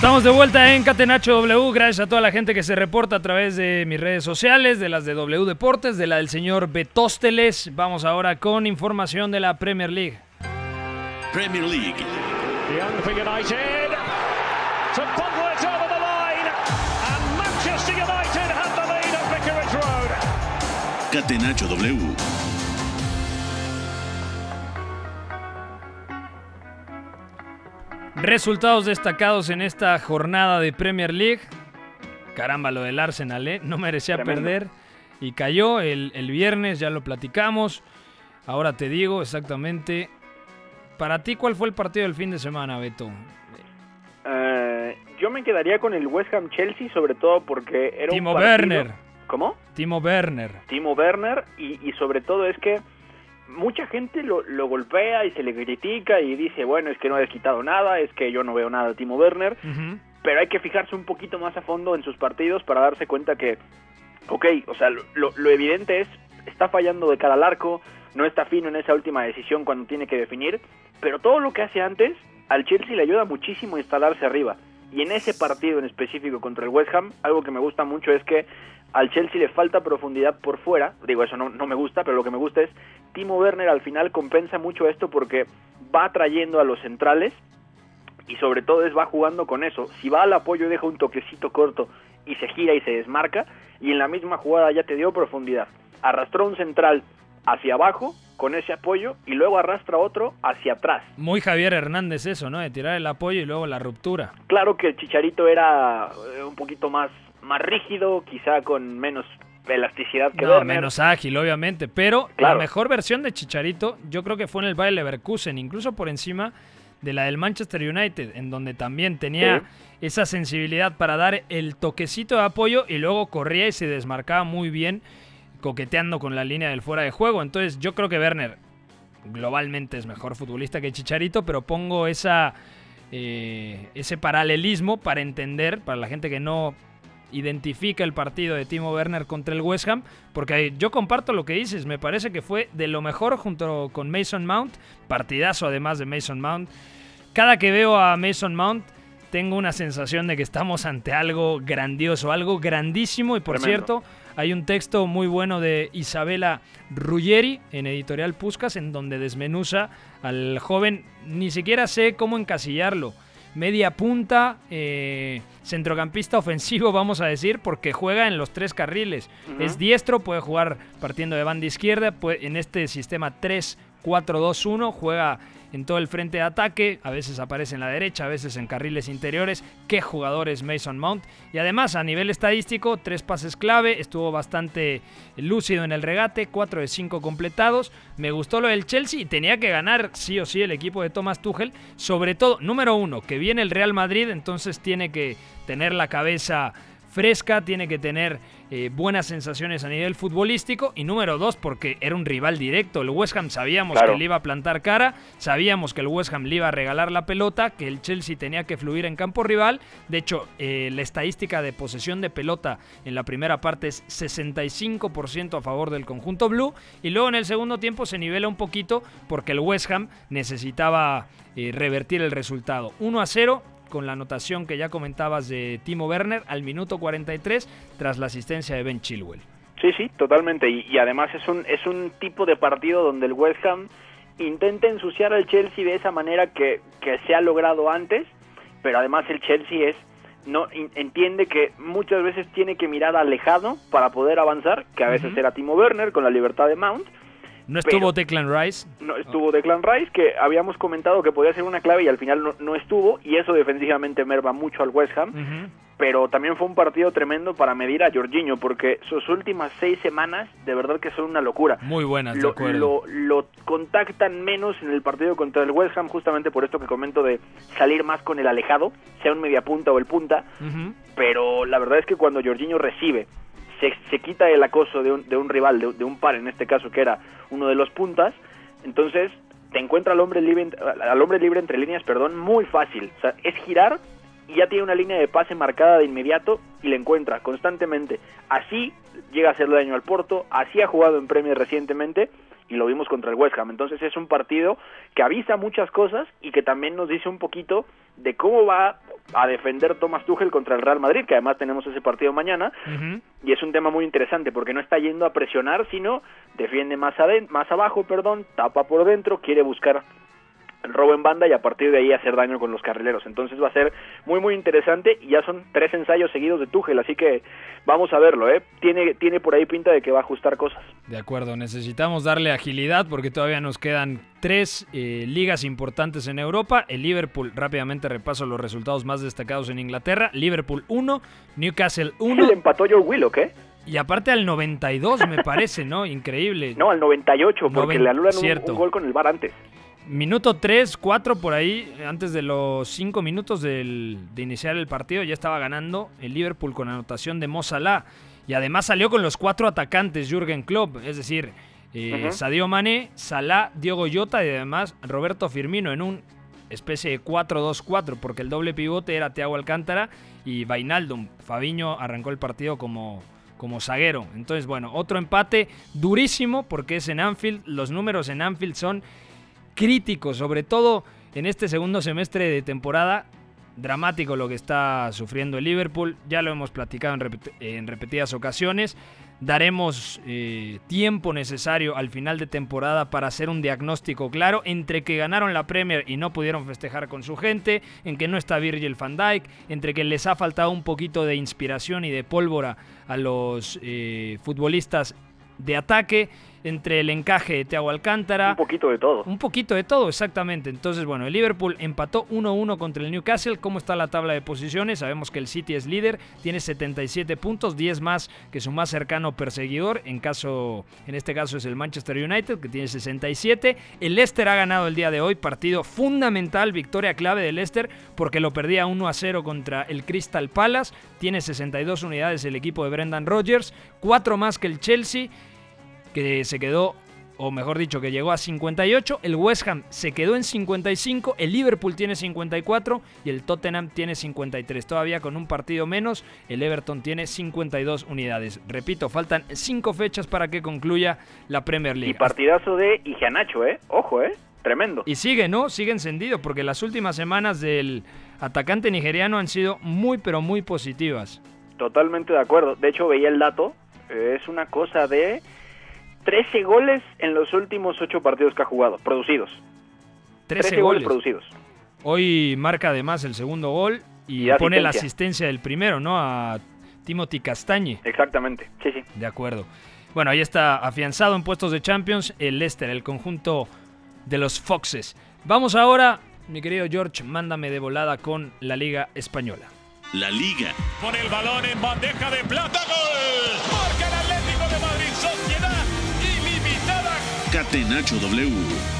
Estamos de vuelta en Catenacho W. Gracias a toda la gente que se reporta a través de mis redes sociales, de las de W Deportes, de la del señor Betósteles. Vamos ahora con información de la Premier League. Premier League. Young for Resultados destacados en esta jornada de Premier League. Caramba, lo del Arsenal, ¿eh? No merecía Tremendo. perder. Y cayó el, el viernes, ya lo platicamos. Ahora te digo exactamente. Para ti, ¿cuál fue el partido del fin de semana, Beto? Eh, yo me quedaría con el West Ham Chelsea, sobre todo porque era Timo un partido... Werner. ¿Cómo? Timo Werner. Timo Werner y, y sobre todo es que mucha gente lo, lo golpea y se le critica y dice, bueno, es que no ha quitado nada, es que yo no veo nada de Timo Werner, pero hay que fijarse un poquito más a fondo en sus partidos para darse cuenta que, ok, o sea, lo, lo- lo evidente es, está fallando de cara al arco, no está fino en esa última decisión cuando tiene que definir, pero todo lo que hace antes al Chelsea le ayuda muchísimo a instalarse arriba. Y en ese partido en específico contra el West Ham, algo que me gusta mucho es que al Chelsea le falta profundidad por fuera, digo eso no, no me gusta, pero lo que me gusta es Timo Werner al final compensa mucho esto porque va trayendo a los centrales y sobre todo es va jugando con eso. Si va al apoyo deja un toquecito corto y se gira y se desmarca y en la misma jugada ya te dio profundidad. Arrastró un central hacia abajo con ese apoyo y luego arrastra otro hacia atrás. Muy Javier Hernández eso, ¿no? De tirar el apoyo y luego la ruptura. Claro que el Chicharito era eh, un poquito más más rígido, quizá con menos elasticidad que No, Werner. menos ágil, obviamente. Pero Claro. la mejor versión de Chicharito, yo creo que fue en el Bayer Leverkusen, incluso por encima de la del Manchester United, en donde también tenía Sí. esa sensibilidad para dar el toquecito de apoyo y luego corría y se desmarcaba muy bien, coqueteando con la línea del fuera de juego. Entonces, yo creo que Werner globalmente es mejor futbolista que Chicharito, pero pongo esa, eh, ese paralelismo para entender, para la gente que no identifica el partido de Timo Werner contra el West Ham, porque yo comparto lo que dices, me parece que fue de lo mejor junto con Mason Mount, partidazo además de Mason Mount. Cada que veo a Mason Mount tengo una sensación de que estamos ante algo grandioso, algo grandísimo y por Tremendo. cierto, hay un texto muy bueno de Isabela Ruggeri en Editorial Puscas en donde desmenuza al joven, ni siquiera sé cómo encasillarlo, media punta, eh, centrocampista ofensivo, vamos a decir, porque juega en los tres carriles. Es diestro, puede jugar partiendo de banda izquierda, puede- en este sistema 3-4-2-1, juega en todo el frente de ataque, a veces aparece en la derecha, a veces en carriles interiores. Qué jugador es Mason Mount. Y además, a nivel estadístico, tres pases clave, estuvo bastante lúcido en el regate, 4 de 5 completados. Me gustó lo del Chelsea y tenía que ganar sí o sí el equipo de Thomas Tuchel. Sobre todo, número uno, que viene el Real Madrid, entonces tiene que tener la cabeza fresca, tiene que tener eh, buenas sensaciones a nivel futbolístico. Y número dos, porque era un rival directo. El West Ham sabíamos Claro. que le iba a plantar cara, sabíamos que el West Ham le iba a regalar la pelota, que el Chelsea tenía que fluir en campo rival. De hecho, eh, la estadística de posesión de pelota en la primera parte es 65% a favor del conjunto blue. Y luego en el segundo tiempo se nivela un poquito porque el West Ham necesitaba eh, revertir el resultado. 1 a 0 con la anotación que ya comentabas de Timo Werner al minuto 43 tras la asistencia de Ben Chilwell. Sí, sí, totalmente. Y, y además es un, es un tipo de partido donde el West Ham intenta ensuciar al Chelsea de esa manera que, que se ha logrado antes, pero además el Chelsea es no entiende que muchas veces tiene que mirar alejado para poder avanzar, que a veces era Timo Werner con la libertad de Mount, No estuvo Declan Rice. no estuvo Declan Rice, que habíamos comentado que podía ser una clave y al final no, no estuvo, y eso defensivamente merma mucho al West Ham, pero también fue un partido tremendo para medir a Jorginho, porque sus últimas seis semanas de verdad que son una locura. Muy buenas, Lo, lo, lo contactan menos en el partido contra el West Ham, justamente por esto que comento de salir más con el alejado, sea un media punta o el punta, pero la verdad es que cuando Jorginho recibe, se, se quita el acoso de un, de un rival, de, de un par en este caso que era uno de los puntas, entonces te encuentra al hombre libre, al hombre libre entre líneas, perdón, muy fácil. O sea, es girar y ya tiene una línea de pase marcada de inmediato y le encuentra constantemente. Así llega a hacerle daño al Porto, así ha jugado en Premier recientemente y lo vimos contra el West Ham. Entonces es un partido que avisa muchas cosas y que también nos dice un poquito de cómo va a defender Thomas Tuchel contra el Real Madrid, que además tenemos ese partido mañana, y es un tema muy interesante porque no está yendo a presionar, sino defiende más, más abajo, perdón, tapa por dentro, quiere buscar el robo en banda y a partir de ahí hacer daño con los carrileros. Entonces va a ser muy muy interesante y ya son tres ensayos seguidos de Tuchel, así que vamos a verlo, ¿eh? Tiene, tiene por ahí pinta de que va a ajustar cosas. De acuerdo, necesitamos darle agilidad porque todavía nos quedan tres eh, ligas importantes en Europa. El Liverpool, rápidamente repaso los resultados más destacados en Inglaterra. Liverpool 1, Newcastle 1 Le empató Joe Willock, ¿eh? y aparte al 92 me parece, ¿no? Increíble. No, al 98, porque Noven- le anulan un, gol con el bar antes. Minuto 3, 4 por ahí, antes de los 5 minutos del- de iniciar el partido, ya estaba ganando el Liverpool con anotación de Mo Salah. Y además salió con los cuatro atacantes Jürgen Klopp, es decir, eh. Sadio Mané, Salah, Diogo Jota y además Roberto Firmino en un especie de 4-2-4, porque el doble pivote era Thiago Alcántara y Vainaldum. Fabiño arrancó el partido como, como zaguero. Entonces, bueno, otro empate durísimo porque es en Anfield. Los números en Anfield son críticos, sobre todo en este segundo semestre de temporada. Dramático lo que está sufriendo el Liverpool, ya lo hemos platicado en repetidas ocasiones. Daremos eh, tiempo necesario al final de temporada para hacer un diagnóstico claro entre que ganaron la Premier y no pudieron festejar con su gente, en que no está Virgil van Dijk, entre que les ha faltado un poquito de inspiración y de pólvora a los eh, futbolistas de ataque, entre el encaje de Thiago Alcántara. Un poquito de todo. Un poquito de todo, exactamente. Entonces, bueno, el Liverpool empató 1-1 contra el Newcastle. ¿Cómo está la tabla de posiciones? Sabemos que el City es líder, tiene 77 puntos, 10 más que su más cercano perseguidor. En caso, en este caso es el Manchester United, que tiene 67. El Leicester ha ganado el día de hoy, partido fundamental, victoria clave del Leicester, porque lo perdía 1-0 contra el Crystal Palace. Tiene 62 unidades el equipo de Brendan Rodgers, 4 más que el Chelsea que se quedó, o mejor dicho, que llegó a 58. El West Ham se quedó en 55. El Liverpool tiene 54 y el Tottenham tiene 53. Todavía con un partido menos, el Everton tiene 52 unidades. Repito, faltan 5 fechas para que concluya la Premier League. Y partidazo de Igianacho, ¿eh? Ojo, ¿eh? Tremendo. Y sigue, ¿no? Sigue encendido porque las últimas semanas del atacante nigeriano han sido muy, pero muy positivas. Totalmente de acuerdo. De hecho, veía el dato. Es una cosa de 13 goles en los últimos 8 partidos que ha jugado, producidos. 13, 13 goles goles. producidos. Hoy marca además el segundo gol y, Y pone la asistencia. del primero, ¿no? A Timothy Castañe. Exactamente, sí, sí. De acuerdo. Bueno, ahí está afianzado en puestos de Champions el Leicester, el conjunto de los Foxes. Vamos ahora, mi querido George, mándame de volada con la Liga Española. La Liga. Con el balón en bandeja de plata. ¡Gol! Marca Chate Nacho W.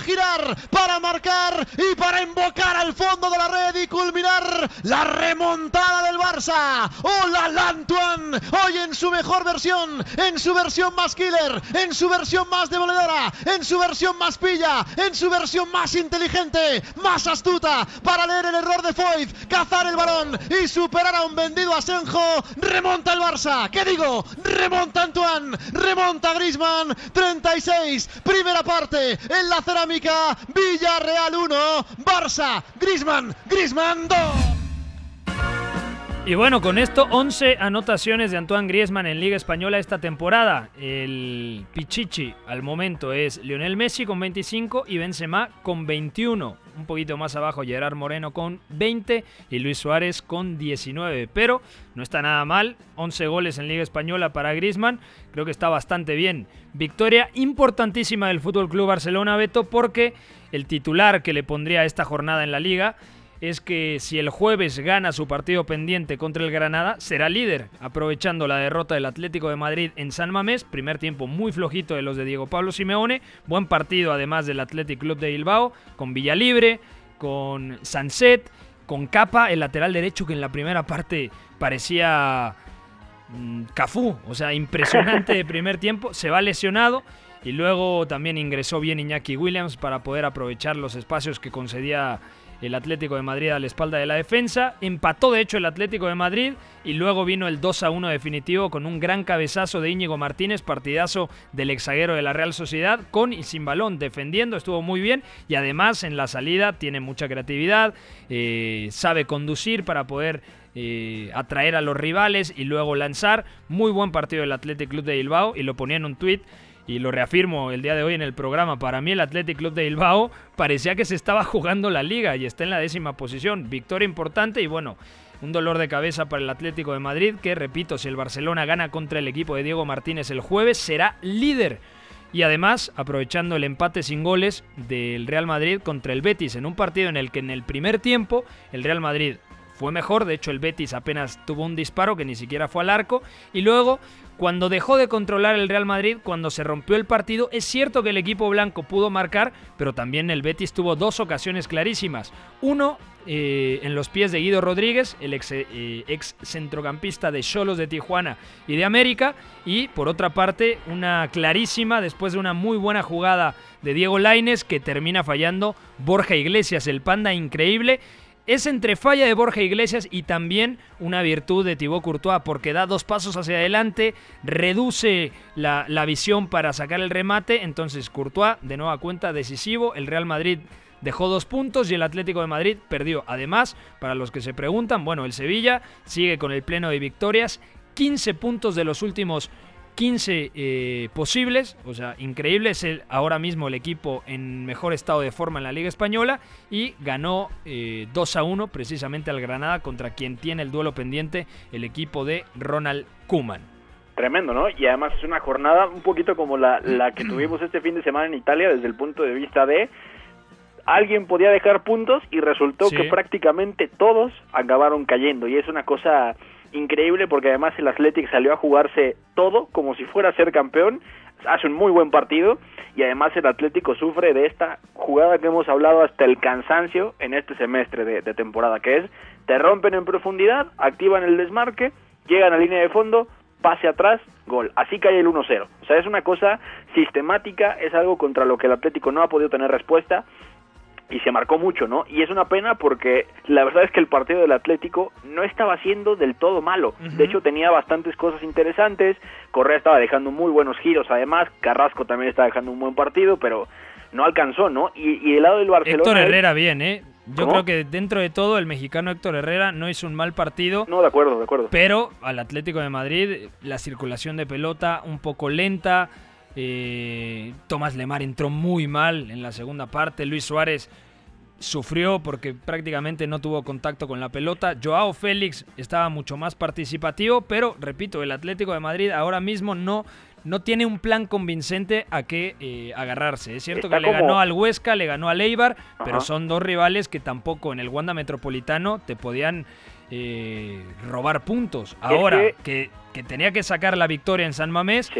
girar, para marcar y para invocar al fondo de la red y culminar la remontada del Barça. ¡Hola, Lantuan! Hoy en su mejor versión, en su versión más killer, en su versión más demoledora, en su versión más pilla, en su versión más inteligente, más astuta, para leer el error de Foyt, cazar el balón y superar a un vendido Asenjo. Remonta el Barça. ¿Qué digo? Remonta Antoine, remonta Griezmann. 36, primera parte en la cerámica. Villarreal 1, Barça, Griezmann, Griezmann 2. Y bueno, con esto 11 anotaciones de Antoine Griezmann en Liga Española esta temporada. El Pichichi al momento es Lionel Messi con 25 y Benzema con 21. Un poquito más abajo Gerard Moreno con 20 y Luis Suárez con 19. Pero no está nada mal. 11 goles en Liga Española para Griezmann. Creo que está bastante bien. Victoria importantísima del Fútbol Club Barcelona, Beto, porque el titular que le pondría esta jornada en la liga es que si el jueves gana su partido pendiente contra el Granada, será líder, aprovechando la derrota del Atlético de Madrid en San Mamés, primer tiempo muy flojito de los de Diego Pablo Simeone, buen partido además del Athletic Club de Bilbao, con Villalibre, con Sanset, con Capa, el lateral derecho que en la primera parte parecía mm, Cafú, o sea, impresionante de primer tiempo, se va lesionado y luego también ingresó bien Iñaki Williams para poder aprovechar los espacios que concedía el Atlético de Madrid a la espalda de la defensa. Empató de hecho el Atlético de Madrid y luego vino el 2 a 1 definitivo con un gran cabezazo de Íñigo Martínez, partidazo del exaguero de la Real Sociedad, con y sin balón, defendiendo, estuvo muy bien y además en la salida tiene mucha creatividad, eh, sabe conducir para poder eh, atraer a los rivales y luego lanzar. Muy buen partido del Athletic Club de Bilbao y lo ponía en un tuit y lo reafirmo el día de hoy en el programa, para mí el Athletic Club de Bilbao parecía que se estaba jugando la liga y está en la décima posición. Victoria importante y bueno, un dolor de cabeza para el Atlético de Madrid que, repito, si el Barcelona gana contra el equipo de Diego Martínez el jueves, será líder. Y además, aprovechando el empate sin goles del Real Madrid contra el Betis en un partido en el que en el primer tiempo el Real Madrid fue mejor, de hecho el Betis apenas tuvo un disparo que ni siquiera fue al arco, y luego cuando dejó de controlar el Real Madrid, cuando se rompió el partido, es cierto que el equipo blanco pudo marcar, pero también el Betis tuvo dos ocasiones clarísimas. Uno eh, en los pies de Guido Rodríguez, el ex, eh, ex centrocampista de Cholos de Tijuana y de América, y por otra parte una clarísima después de una muy buena jugada de Diego Laines que termina fallando Borja Iglesias, el panda increíble es entre falla de Borja Iglesias y también una virtud de Thibaut Courtois porque da dos pasos hacia adelante, reduce la, la, visión para sacar el remate, entonces Courtois de nueva cuenta decisivo, el Real Madrid dejó dos puntos y el Atlético de Madrid perdió. Además, para los que se preguntan, bueno, el Sevilla sigue con el pleno de victorias, 15 puntos de los últimos 15 eh, posibles, o sea, increíble, es el, ahora mismo el equipo en mejor estado de forma en la Liga Española y ganó eh, 2 a 1 precisamente al Granada contra quien tiene el duelo pendiente el equipo de Ronald Kuman. Tremendo, ¿no? Y además es una jornada un poquito como la, la que tuvimos este fin de semana en Italia desde el punto de vista de alguien podía dejar puntos y resultó Sí. que prácticamente todos acabaron cayendo y es una cosa increíble porque además el Athletic salió a jugarse todo como si fuera a ser campeón, hace un muy buen partido y además el Atlético sufre de esta jugada que hemos hablado hasta el cansancio en este semestre de, de temporada, que es te rompen en profundidad, activan el desmarque, llegan a línea de fondo, pase atrás, gol. Así cae el 1-0. O sea, es una cosa sistemática, es algo contra lo que el Atlético no ha podido tener respuesta y se marcó mucho, ¿no? Y es una pena porque la verdad es que el partido del Atlético no estaba siendo del todo malo. De hecho, tenía bastantes cosas interesantes. Correa estaba dejando muy buenos giros, además. Carrasco también estaba dejando un buen partido, pero no alcanzó, ¿no? Y, y del lado del Barcelona. Héctor Herrera bien, ¿eh? Yo creo que dentro de todo el mexicano Héctor Herrera no hizo un mal partido. No, de acuerdo, de acuerdo. Pero al Atlético de Madrid la circulación de pelota un poco lenta. Eh, Tomás Lemar entró muy mal en la segunda parte. Luis Suárez sufrió porque prácticamente no tuvo contacto con la pelota. Joao Félix estaba mucho más participativo, pero repito, el Atlético de Madrid ahora mismo no, no tiene un plan convincente a qué eh, agarrarse. Es cierto que le ganó al Huesca, le ganó al Eibar, pero son dos rivales que tampoco en el Wanda Metropolitano te podían eh, robar puntos. Ahora que... que... tenía que sacar la victoria en San Mamés,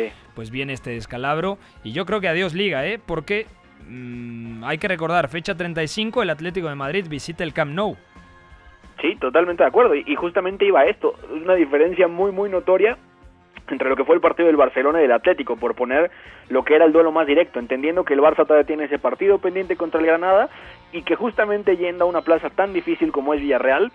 pues viene este descalabro. Y yo creo que adiós liga, ¿eh? porque Mm, hay que recordar, fecha 35, el Atlético de Madrid visita el Camp Nou. Sí, totalmente de acuerdo. Y, justamente iba a esto. Una diferencia muy, muy notoria entre lo que fue el partido del Barcelona y del Atlético, por poner lo que era el duelo más directo, entendiendo que el Barça todavía tiene ese partido pendiente contra el Granada y que justamente yendo a una plaza tan difícil como es Villarreal,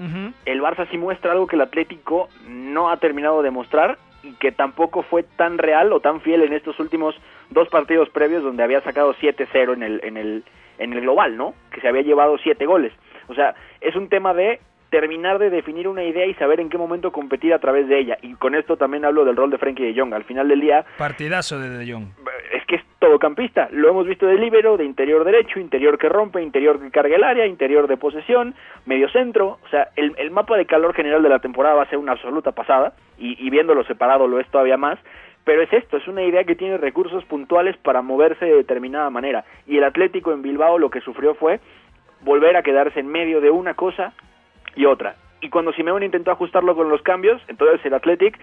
el Barça sí muestra algo que el Atlético no ha terminado de mostrar que tampoco fue tan real o tan fiel en estos últimos dos partidos previos donde había sacado 7-0 en el, en, el, en el global, ¿no? Que se había llevado 7 goles. O sea, es un tema de terminar de definir una idea y saber en qué momento competir a través de ella. Y con esto también hablo del rol de Frankie de Jong. Al final del día... Partidazo de de Jong. Es todocampista. Lo hemos visto de libero, de interior derecho, interior que rompe, interior que carga el área, interior de posesión, medio centro. O sea, el, mapa de calor general de la temporada va a ser una absoluta pasada. Y, viéndolo separado lo es todavía más pero es esto, es una idea que tiene recursos puntuales para moverse de determinada manera. Y el Atlético en Bilbao lo que sufrió fue volver a quedarse en medio de una cosa y otra. Y cuando Simeone intentó ajustarlo con los cambios, entonces el Athletic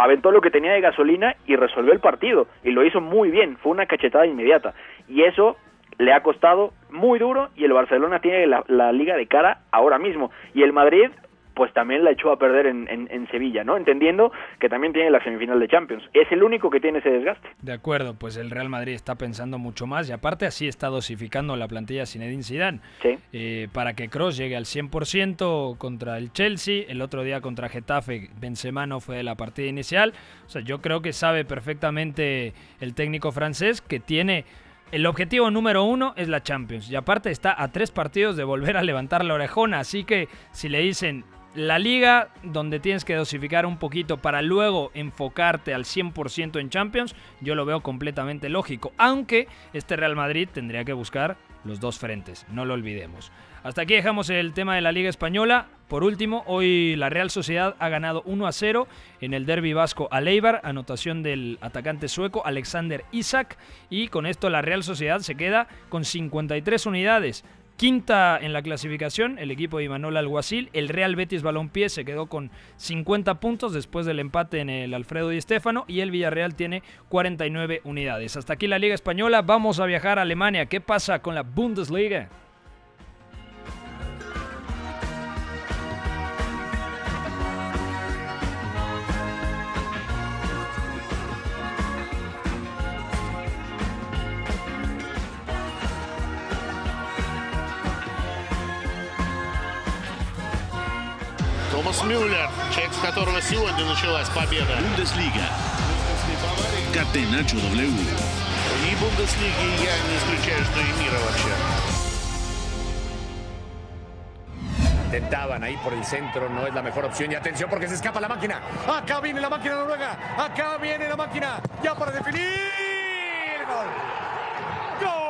aventó lo que tenía de gasolina y resolvió el partido. Y lo hizo muy bien, fue una cachetada inmediata. Y eso le ha costado muy duro y el Barcelona tiene la, liga de cara ahora mismo. Y el Madrid pues también la echó a perder en, en, Sevilla, ¿no? Entendiendo que también tiene la semifinal de Champions. Es el único que tiene ese desgaste. De acuerdo, pues el Real Madrid está pensando mucho más y aparte así está dosificando la plantilla Zinedine Zidane. Sí. Eh, para que Cross llegue al 100% contra el Chelsea, el otro día contra Getafe Benzema no fue de la partida inicial. O sea, yo creo que sabe perfectamente el técnico francés que tiene... El objetivo número uno es la Champions y aparte está a tres partidos de volver a levantar la orejona, así que si le dicen la liga donde tienes que dosificar un poquito para luego enfocarte al 100% en Champions, yo lo veo completamente lógico, aunque este Real Madrid tendría que buscar los dos frentes, no lo olvidemos. Hasta aquí dejamos el tema de la Liga Española. Por último, hoy la Real Sociedad ha ganado 1 a 0 en el derby vasco a Leibar, anotación del atacante sueco Alexander Isak, y con esto la Real Sociedad se queda con 53 unidades. Quinta en la clasificación, el equipo de Imanol Alguacil. El Real Betis Balompié se quedó con 50 puntos después del empate en el Alfredo Di Stéfano y el Villarreal tiene 49 unidades. Hasta aquí la Liga Española. Vamos a viajar a Alemania. ¿Qué pasa con la Bundesliga? Томас Мюллер, человек, с которого сегодня началась победа. Бундеслига. Catenacho W. И Бундеслиги я не исключаю, что и мира вообще. Intentaban ahí por el centro, no es la mejor opción. Y atención porque se escapa la máquina. Acá viene la máquina noruega. Acá viene la máquina. Ya para definir. Gol. Gol.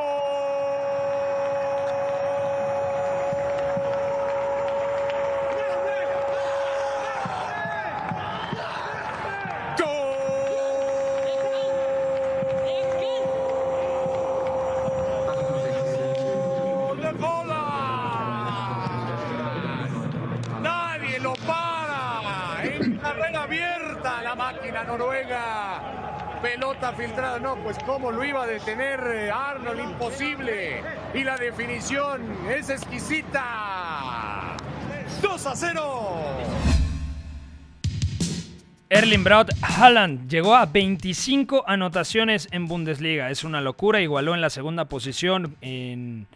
Pelota filtrada, no, pues cómo lo iba a detener eh, Arnold, imposible. Y la definición es exquisita. 2 a 0. Erling Braut Haaland llegó a 25 anotaciones en Bundesliga. Es una locura, igualó en la segunda posición en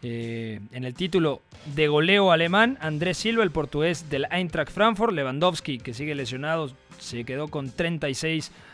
eh, en el título de goleo alemán, Andrés Silva, el portugués del Eintracht Frankfurt, Lewandowski, que sigue lesionado, se quedó con 36 anotaciones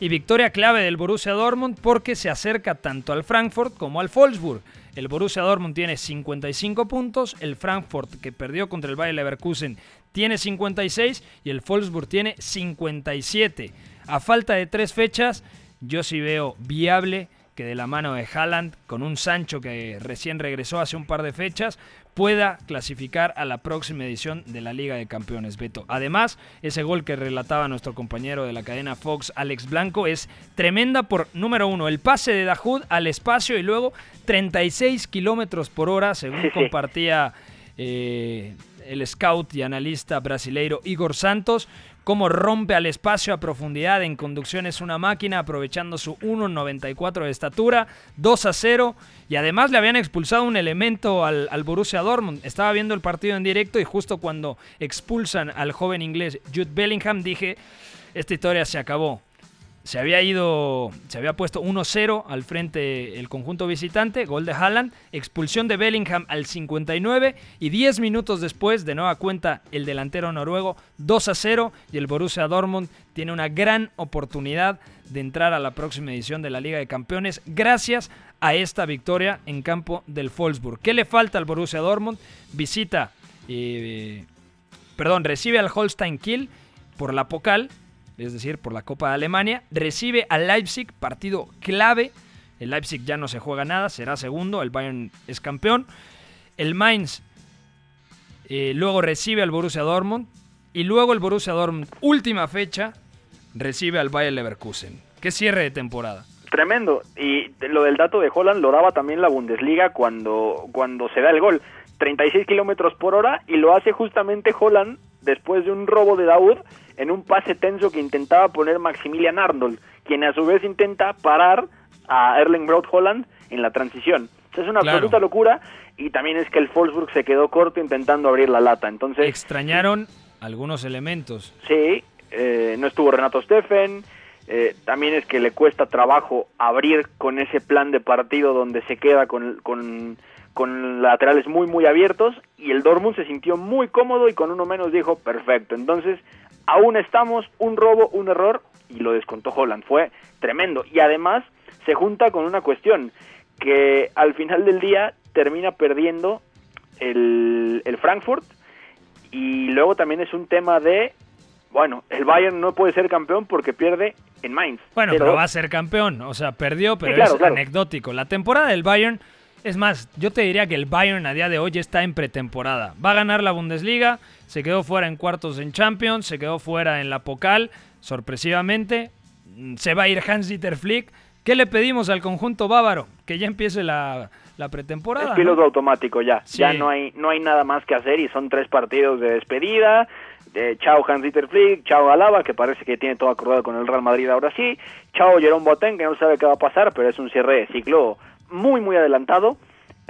y victoria clave del Borussia Dortmund porque se acerca tanto al Frankfurt como al Wolfsburg. El Borussia Dortmund tiene 55 puntos, el Frankfurt que perdió contra el Bayer Leverkusen tiene 56 y el Wolfsburg tiene 57. A falta de tres fechas, yo sí veo viable que de la mano de Haaland, con un Sancho que recién regresó hace un par de fechas, pueda clasificar a la próxima edición de la Liga de Campeones, Beto. Además, ese gol que relataba nuestro compañero de la cadena Fox, Alex Blanco, es tremenda por, número uno, el pase de Dahoud al espacio y luego 36 kilómetros por hora, según compartía eh, el scout y analista brasileiro Igor Santos cómo rompe al espacio a profundidad en conducción es una máquina aprovechando su 1.94 de estatura, 2 a 0 y además le habían expulsado un elemento al, al, Borussia Dortmund. Estaba viendo el partido en directo y justo cuando expulsan al joven inglés Jude Bellingham dije, esta historia se acabó se había ido, se había puesto 1-0 al frente el conjunto visitante, gol de Haaland, expulsión de Bellingham al 59 y 10 minutos después, de nueva cuenta, el delantero noruego 2-0 y el Borussia Dortmund tiene una gran oportunidad de entrar a la próxima edición de la Liga de Campeones gracias a esta victoria en campo del Wolfsburg. ¿Qué le falta al Borussia Dortmund? Visita, eh, perdón, recibe al Holstein Kiel por la Pocal es decir, por la Copa de Alemania. Recibe al Leipzig, partido clave. El Leipzig ya no se juega nada, será segundo, el Bayern es campeón. El Mainz eh, luego recibe al Borussia Dortmund. Y luego el Borussia Dortmund, última fecha, recibe al Bayern Leverkusen. Qué cierre de temporada. Tremendo. Y lo del dato de Holland lo daba también la Bundesliga cuando, cuando se da el gol. 36 kilómetros por hora y lo hace justamente Holland después de un robo de Daud en un pase tenso que intentaba poner Maximilian Arnold, quien a su vez intenta parar a Erling Braut Holland en la transición. es una absoluta locura y también es que el Wolfsburg se quedó corto intentando abrir la lata. Entonces extrañaron algunos elementos. Sí, eh, no estuvo Renato Steffen. Eh, también es que le cuesta trabajo abrir con ese plan de partido donde se queda con, con, con laterales muy muy abiertos y el Dortmund se sintió muy cómodo y con uno menos dijo perfecto. Entonces aún estamos, un robo, un error, y lo descontó Holland. Fue tremendo. Y además se junta con una cuestión, que al final del día termina perdiendo el, el Frankfurt, y luego también es un tema de, bueno, el Bayern no puede ser campeón porque pierde en Mainz. Bueno, pero, va a ser campeón, o sea, perdió, pero es anecdótico. La temporada del Bayern... Es más, yo te diría que el Bayern a día de hoy está en pretemporada. Va a ganar la Bundesliga, se quedó fuera en cuartos en Champions, se quedó fuera en la Pocal, sorpresivamente. Mm, se va a ir Hans-Dieter Flick. ¿Qué le pedimos al conjunto bávaro? Que ya empiece la, pretemporada. Es piloto automático ya. Ya no hay, no hay nada más que hacer y son tres partidos de despedida. De chao Hans-Dieter Flick, chao Alaba, que parece que tiene todo acordado con el Real Madrid ahora sí. Chao Jerome Boateng, que no sabe qué va a pasar, pero es un cierre de ciclo muy, muy adelantado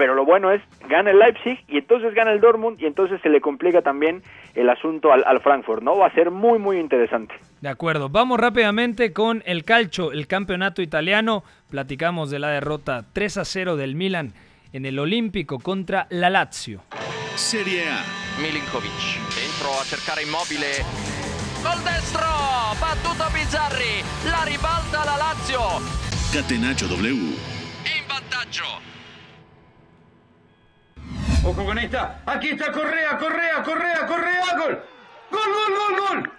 pero lo bueno es, gana el Leipzig y entonces gana el Dortmund y entonces se le complica también el asunto al, Frankfurt, ¿no? Va a ser muy, muy interesante. De acuerdo, vamos rápidamente con el calcio, el campeonato italiano. Platicamos de la derrota 3 a 0 del Milan en el Olímpico contra la Lazio. Serie A. Milinkovic, dentro a cercare immobile. Gol destro, battuto Bizzarri, la ribalta la Lazio. Catenaccio W. In vantaggio. Ojo con esta. Aquí está Correa, Correa, Correa, Correa. Gol. Gol, gol, gol, gol.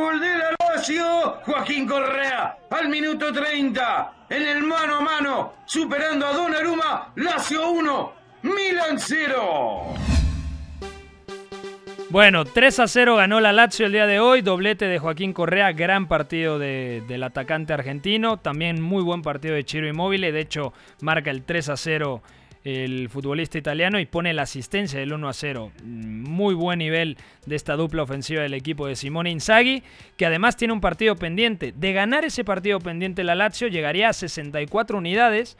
Gol de la Lazio. Joaquín Correa al minuto 30. En el mano a mano. Superando a Donnarumma. Lazio 1. Milan 0. Bueno, 3 a 0 ganó la Lazio el día de hoy, doblete de Joaquín Correa, gran partido del atacante argentino, también muy buen partido de Chiro Immobile, de hecho marca el 3 a 0 el futbolista italiano y pone la asistencia del 1 a 0. Muy buen nivel de esta dupla ofensiva del equipo de Simone Inzaghi, que además tiene un partido pendiente. De ganar ese partido pendiente la Lazio llegaría a 64 unidades,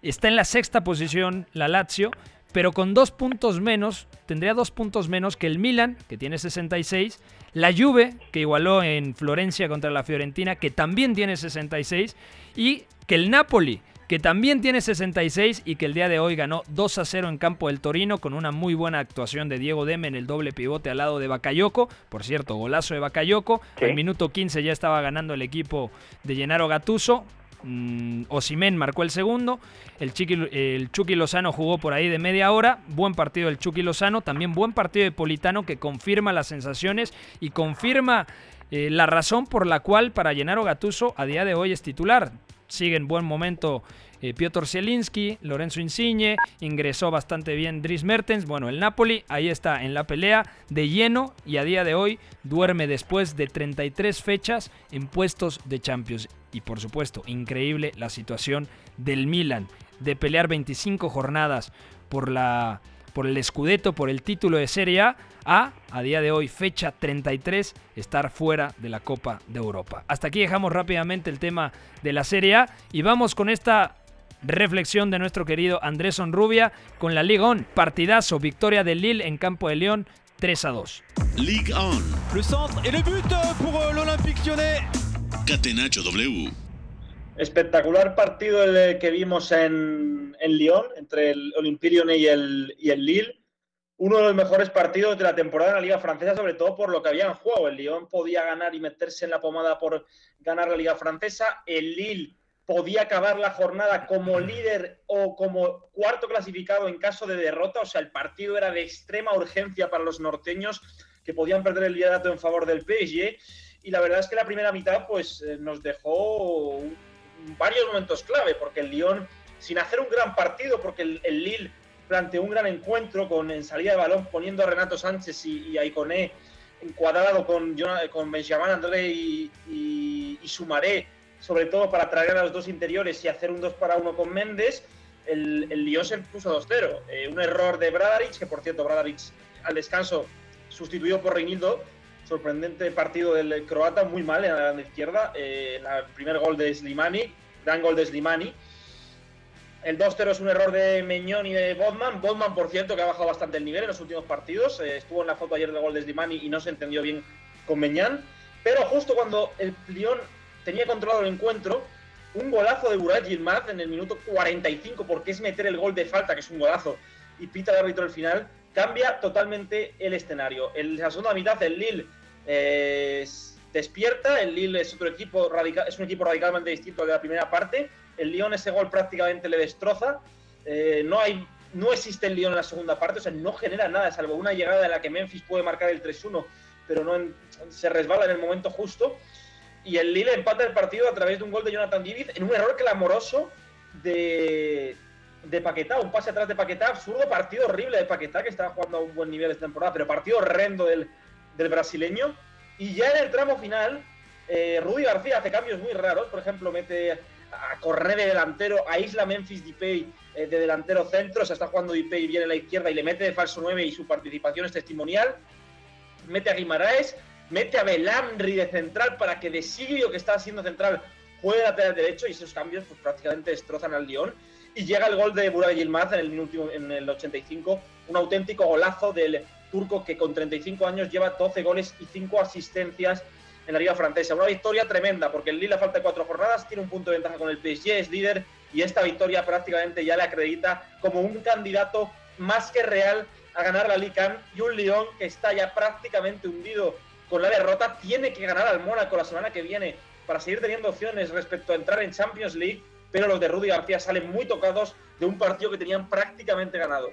está en la sexta posición la Lazio, pero con dos puntos menos, tendría dos puntos menos que el Milan, que tiene 66, la Juve, que igualó en Florencia contra la Fiorentina, que también tiene 66, y que el Napoli, que también tiene 66 y que el día de hoy ganó 2 a 0 en campo del Torino con una muy buena actuación de Diego Deme en el doble pivote al lado de Bakayoko. Por cierto, golazo de Bakayoko. El minuto 15 ya estaba ganando el equipo de Gennaro Gattuso. Mm, Osimen marcó el segundo. El, el Chucky Lozano jugó por ahí de media hora. Buen partido del Chucky Lozano. También buen partido de Politano que confirma las sensaciones y confirma eh, la razón por la cual para Gennaro Gattuso a día de hoy es titular. Sigue en buen momento eh, Piotr Zielinski, Lorenzo Insigne, ingresó bastante bien Dries Mertens. Bueno, el Napoli ahí está en la pelea de lleno y a día de hoy duerme después de 33 fechas en puestos de Champions. Y por supuesto, increíble la situación del Milan de pelear 25 jornadas por la por el Scudetto, por el título de Serie A, a, a día de hoy, fecha 33, estar fuera de la Copa de Europa. Hasta aquí dejamos rápidamente el tema de la Serie A y vamos con esta reflexión de nuestro querido Andrés Onrubia con la Ligue 1. Partidazo, victoria del Lille en campo de León, 3 a 2. Ligue 1. Le centre et le but pour euh, l'Olympique lyonnais. Catenacho W. Espectacular partido el que vimos en, en Lyon entre el Olympique y el, y el Lille. Uno de los mejores partidos de la temporada en la Liga Francesa, sobre todo por lo que había en juego. El Lyon podía ganar y meterse en la pomada por ganar la Liga Francesa. El Lille podía acabar la jornada como líder o como cuarto clasificado en caso de derrota. O sea, el partido era de extrema urgencia para los norteños que podían perder el liderato en favor del PSG. Y la verdad es que la primera mitad pues eh, nos dejó varios momentos clave, porque el Lyon, sin hacer un gran partido, porque el, Lille planteó un gran encuentro con en salida de balón, poniendo a Renato Sánchez y, a Iconé encuadrado con, con Benjamin André y, y, y Sumaré sobre todo para traer a los dos interiores y hacer un 2 para 1 con Méndez, el, el Lyon se puso 2-0. Eh, un error de Bradaric, que por cierto, Bradaric al descanso sustituido por Reinildo. Sorprendente partido del croata, muy mal en la banda izquierda. Eh, el primer gol de Slimani, gran gol de Slimani. El 2-0 es un error de Meñón y de Bodman. Bodman, por cierto, que ha bajado bastante el nivel en los últimos partidos. Eh, estuvo en la foto ayer del gol de Slimani y no se entendió bien con Meñán. Pero justo cuando el Lyon tenía controlado el encuentro. Un golazo de Burak Yilmaz en el minuto 45, porque es meter el gol de falta, que es un golazo, y pita el árbitro al final, cambia totalmente el escenario. En la segunda mitad, el Lille eh, despierta. El Lille es otro equipo radical, es un equipo radicalmente distinto de la primera parte. El Lyon ese gol prácticamente le destroza. Eh, no hay no existe el Lyon en la segunda parte, o sea, no genera nada, salvo una llegada en la que Memphis puede marcar el 3-1, pero no se resbala en el momento justo y el Lille empata el partido a través de un gol de Jonathan David en un error clamoroso de, de Paquetá, un pase atrás de Paquetá, absurdo partido horrible de Paquetá, que estaba jugando a un buen nivel esta temporada, pero partido horrendo del, brasileño. Y ya en el tramo final, eh, García hace cambios muy raros, por ejemplo, mete a correr de delantero, aísla Memphis Depay eh, de delantero centro, se está jugando Depay bien en la izquierda y le mete de falso 9 y su participación es testimonial. Mete a Guimaraes, mete a Belamri de central para que de Sigrio, que está siendo central, juegue lateral derecho y esos cambios pues, prácticamente destrozan al Lyon. Y llega el gol de Burak Yilmaz en el, minuto, en el 85, un auténtico golazo del turco que con 35 años lleva 12 goles y 5 asistencias en la Liga Francesa. Una victoria tremenda porque el Lille falta de cuatro jornadas tiene un punto de ventaja con el PSG, es líder y esta victoria prácticamente ya le acredita como un candidato más que real a ganar la Liga y un Lyon que está ya prácticamente hundido con la derrota, tiene que ganar al Mónaco la semana que viene para seguir teniendo opciones respecto a entrar en Champions League, pero los de Rudy García salen muy tocados de un partido que tenían prácticamente ganado.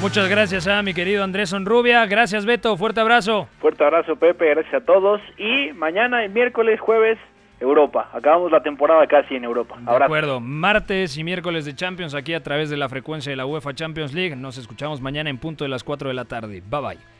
Muchas gracias a mi querido Andrés Onrubia. Gracias, Beto. Fuerte abrazo. Fuerte abrazo, Pepe. Gracias a todos. Y mañana, el miércoles, jueves, Europa. Acabamos la temporada casi en Europa. De acuerdo. Martes y miércoles de Champions aquí a través de la frecuencia de la UEFA Champions League. Nos escuchamos mañana en punto de las 4 de la tarde. Bye bye.